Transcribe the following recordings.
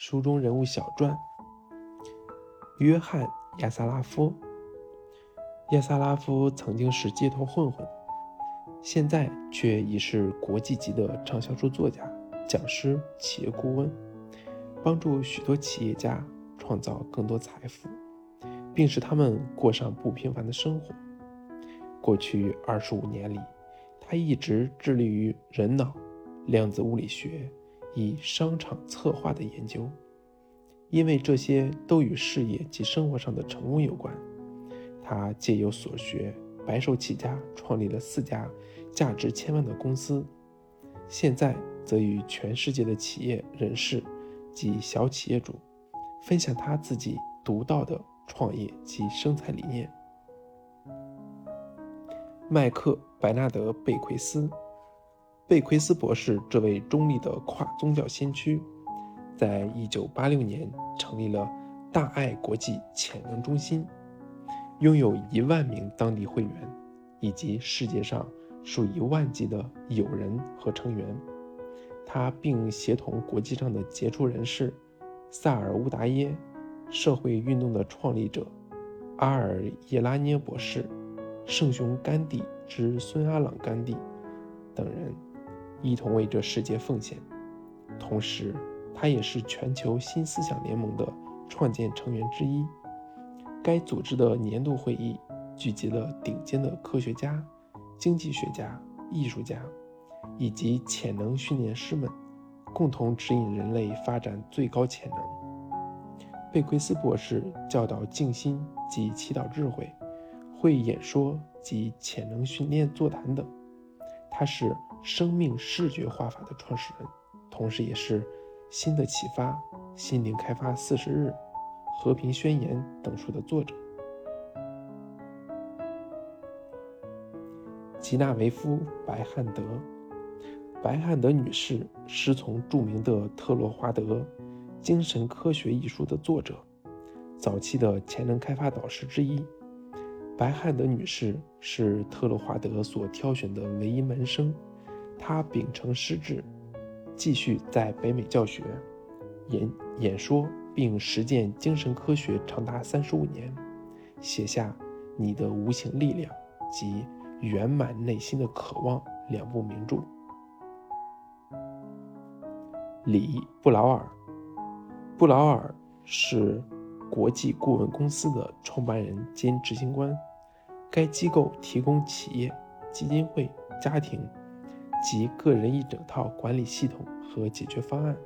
书中人物小传：约翰·亚萨拉夫。亚萨拉夫曾经是街头混混，现在却已是国际级的畅销书作家、讲师、企业顾问，帮助许多企业家创造更多财富，并使他们过上不平凡的生活。过去二十五年里，他一直致力于人脑、量子物理学以商场策划的研究，因为这些都与事业及生活上的成功有关。他借由所学，白手起家，创立了四家价值千万的公司。现在则与全世界的企业人士及小企业主分享他自己独到的创业及生财理念。麦克·白纳德·贝奎斯，贝奎斯博士这位中立的跨宗教先驱，在1986年成立了大爱国际潜能中心。拥有一万名当地会员，以及世界上数以万计的友人和成员。他并协同国际上的杰出人士萨尔乌达耶、社会运动的创立者阿尔耶拉涅博士、圣雄甘地之孙阿朗甘地等人，一同为这世界奉献。同时，他也是全球新思想联盟的创建成员之一。该组织的年度会议聚集了顶尖的科学家、经济学家、艺术家以及潜能训练师们，共同指引人类发展最高潜能。贝奎斯博士教导静心及祈祷智慧，会演说及潜能训练座谈等。他是生命视觉画法的创始人，同时也是《新的启发》《心灵开发四十日》。《和平宣言》等书的作者吉纳维夫·白汉德。白汉德女士师从著名的特洛华德《精神科学》一书的作者，早期的潜能开发导师之一。白汉德女士是特洛华德所挑选的唯一门生，他秉承师志，继续在北美教学、演演说。并实践精神科学长达三十五年，写下《你的无形力量》及《圆满内心的渴望》两部名著。李·布劳尔，布劳尔是国际顾问公司的创办人兼执行官，该机构提供企业、基金会、家庭及个人一整套管理系统和解决方案。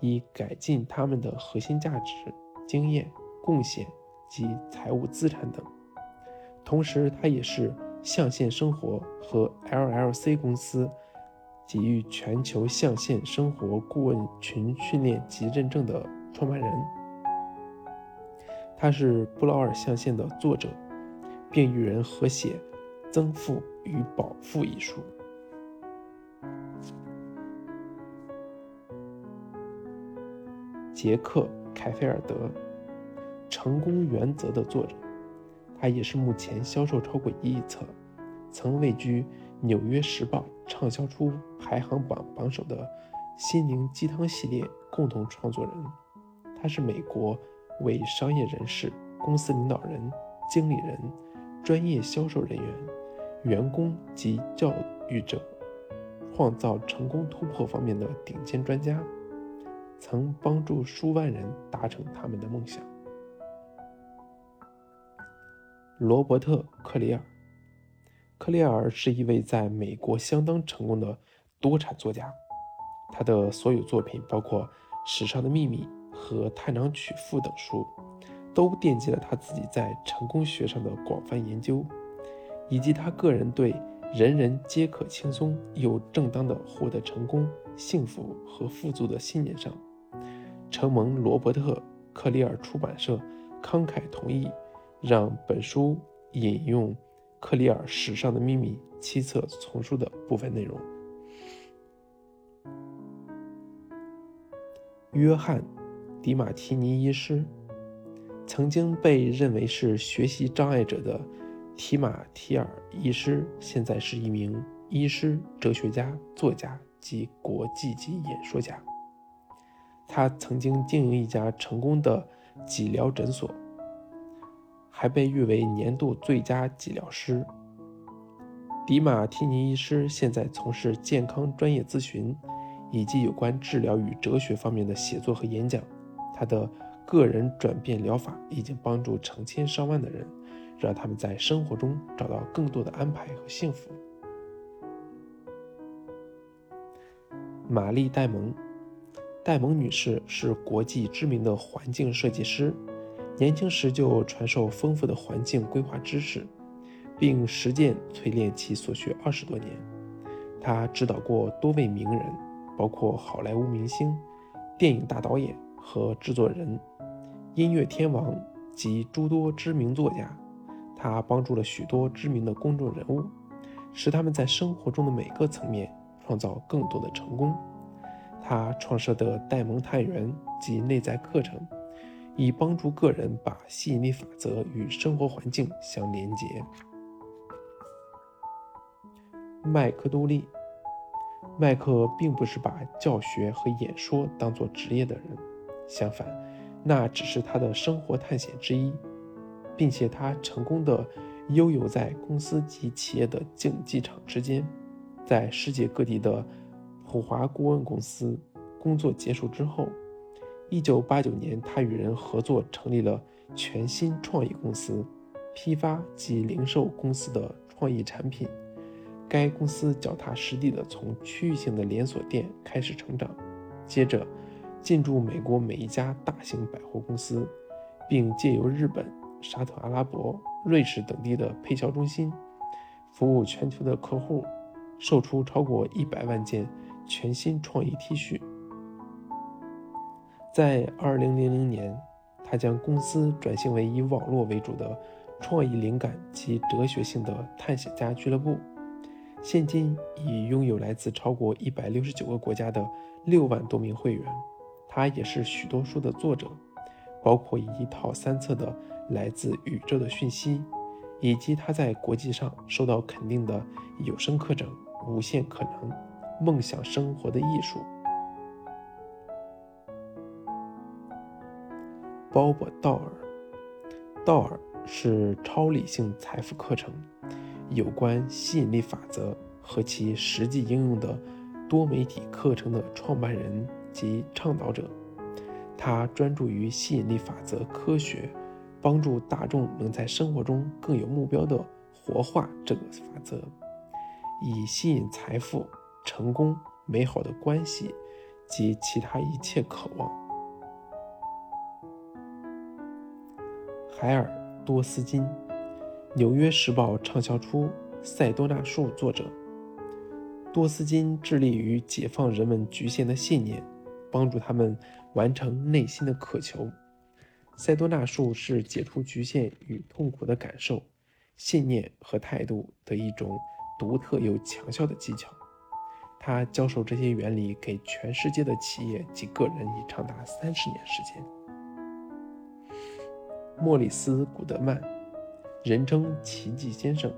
以改进他们的核心价值、经验、贡献及财务资产等。同时，他也是象限生活和 LLC 公司给予全球象限生活顾问群训练及认证的创办人。他是布劳尔象限的作者，并与人合写《增富与保富》一书。杰克·凯菲尔德，《成功原则》的作者，他也是目前销售超过一亿册，曾位居《纽约时报》畅销书排行榜榜首的心灵鸡汤系列共同创作人。他是美国为商业人士、公司领导人、经理人、专业销售人员、员工及教育者创造成功突破方面的顶尖专家。曾帮助数万人达成他们的梦想。罗伯特·克里尔，克里尔是一位在美国相当成功的多产作家，他的所有作品，包括《史上的秘密》和《探囊取妇》等书，都奠基了他自己在成功学上的广泛研究，以及他个人对人人皆可轻松又正当的获得成功、幸福和富足的信念上。承蒙罗伯特·克里尔出版社慷慨同意，让本书引用克里尔《史上的秘密》七册丛书的部分内容。约翰·迪马提尼医师，曾经被认为是学习障碍者的提马提尔医师，现在是一名医师、哲学家、作家及国际级演说家。他曾经经营一家成功的脊疗诊所，还被誉为年度最佳脊疗师。迪马提尼医师现在从事健康专业咨询，以及有关治疗与哲学方面的写作和演讲。他的个人转变疗法已经帮助成千上万的人，让他们在生活中找到更多的安排和幸福。玛丽·戴蒙，戴蒙女士是国际知名的环境设计师，年轻时就传授丰富的环境规划知识，并实践淬炼其所学二十多年。她指导过多位名人，包括好莱坞明星、电影大导演和制作人、音乐天王及诸多知名作家。她帮助了许多知名的公众人物，使他们在生活中的每个层面。创造更多的成功。他创设的戴蒙探员及内在课程，以帮助个人把吸引力法则与生活环境相连接。麦克多利，麦克并不是把教学和演说当作职业的人，相反，那只是他的生活探险之一，并且他成功的悠游在公司及企业的竞技场之间。在世界各地的普华顾问公司工作结束之后，1989年，他与人合作成立了全新创意公司，批发及零售公司的创意产品。该公司脚踏实地地从区域性的连锁店开始成长，接着进驻美国每一家大型百货公司，并借由日本、沙特阿拉伯、瑞士等地的配销中心，服务全球的客户。售出超过一百万件全新创意 T 恤。在二零零零年，他将公司转型为以网络为主的创意灵感及哲学性的探险家俱乐部。现今已拥有来自超过一百六十九个国家的六万多名会员。他也是许多书的作者，包括一套三册的《来自宇宙的讯息》，以及他在国际上受到肯定的有声课程。无限可能，梦想生活的艺术。鲍勃·道尔，道尔是超理性财富课程有关吸引力法则和其实际应用的多媒体课程的创办人及倡导者。他专注于吸引力法则科学，帮助大众能在生活中更有目标地活化这个法则。以吸引财富、成功、美好的关系及其他一切渴望。海尔·多斯金，《纽约时报》畅销书《塞多纳树》作者。多斯金致力于解放人们局限的信念，帮助他们完成内心的渴求。塞多纳树是解除局限与痛苦的感受、信念和态度的一种。独特又强效的技巧，他教授这些原理给全世界的企业及个人已长达三十年时间。莫里斯·古德曼，人称“奇迹先生”。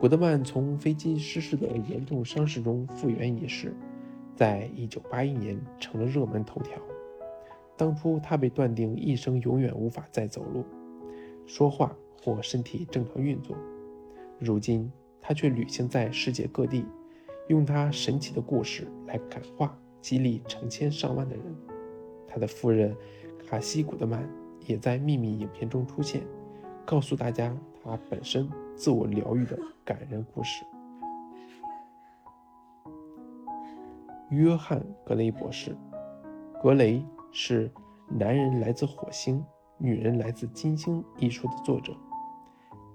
古德曼从飞机失事的严重伤势中复原一事，在一九八一年成了热门头条。当初他被断定一生永远无法再走路、说话或身体正常运作，如今。他却旅行在世界各地，用他神奇的故事来感化、激励成千上万的人。他的夫人卡西·古德曼也在秘密影片中出现，告诉大家他本身自我疗愈的感人故事。约翰·格雷博士，格雷是《男人来自火星，女人来自金星》一书的作者。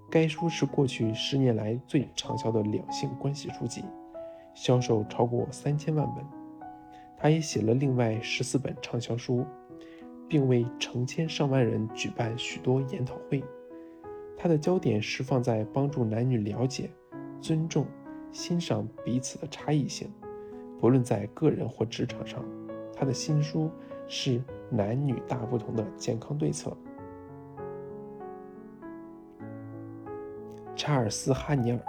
该书是过去十年来最畅销的两性关系书籍，销售超过三千万本。他也写了另外十四本畅销书，并为成千上万人举办许多研讨会。他的焦点是放在帮助男女了解、尊重、欣赏彼此的差异性，不论在个人或职场上。他的新书是《男女大不同的健康对策》。查尔斯·哈尼尔，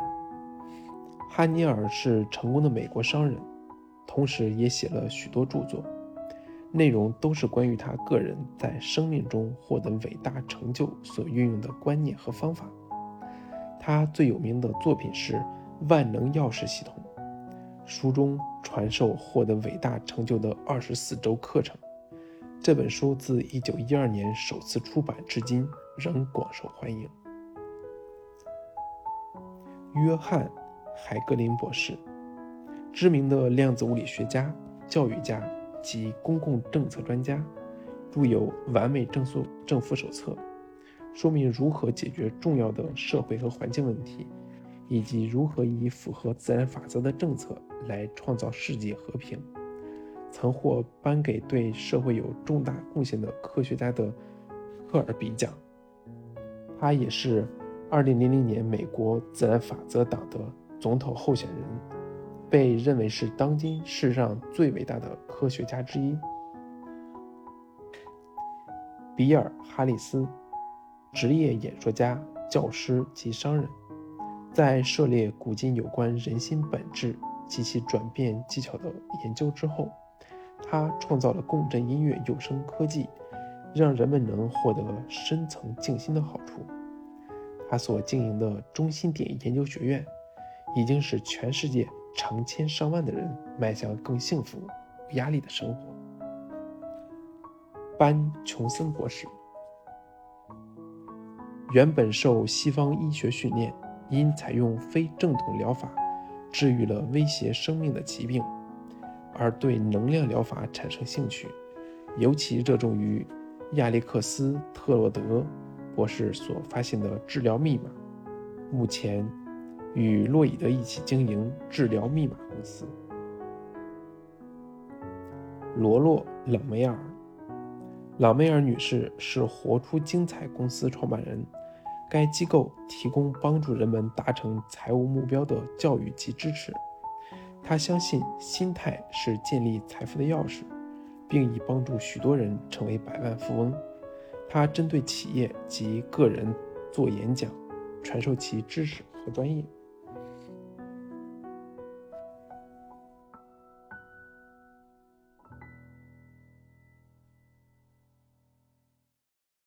哈尼尔是成功的美国商人，同时也写了许多著作。内容都是关于他个人在生命中获得伟大成就所运用的观念和方法。他最有名的作品是万能钥匙系统，书中传授获得伟大成就的二十四周课程。这本书自一九一二年首次出版至今，仍广受欢迎。约翰·海格林博士，知名的量子物理学家、教育家及公共政策专家，著有《完美政策政府手册》，说明如何解决重要的社会和环境问题，以及如何以符合自然法则的政策来创造世界和平。曾获颁给对社会有重大贡献的科学家的赫尔比奖。他也是2000年美国自然法则党的总统候选人，被认为是当今世上最伟大的科学家之一。比尔·哈里斯，职业演说家、教师及商人，在涉猎古今有关人心本质及其转变技巧的研究之后。他创造了共振音乐有声科技，让人们能获得深层静心的好处。他所经营的中心点研究学院，已经使全世界成千上万的人迈向更幸福、无压力的生活。班·琼森博士，原本受西方医学训练，因采用非正统疗法，治愈了威胁生命的疾病。而对能量疗法产生兴趣，尤其热衷于亚历克斯·特洛德博士所发现的治疗密码。目前与洛伊德一起经营治疗密码公司。罗洛·朗梅尔，朗梅尔女士是活出精彩公司创办人，该机构提供帮助人们达成财务目标的教育及支持。他相信心态是建立财富的钥匙，并已帮助许多人成为百万富翁。他针对企业及个人做演讲，传授其知识和专业。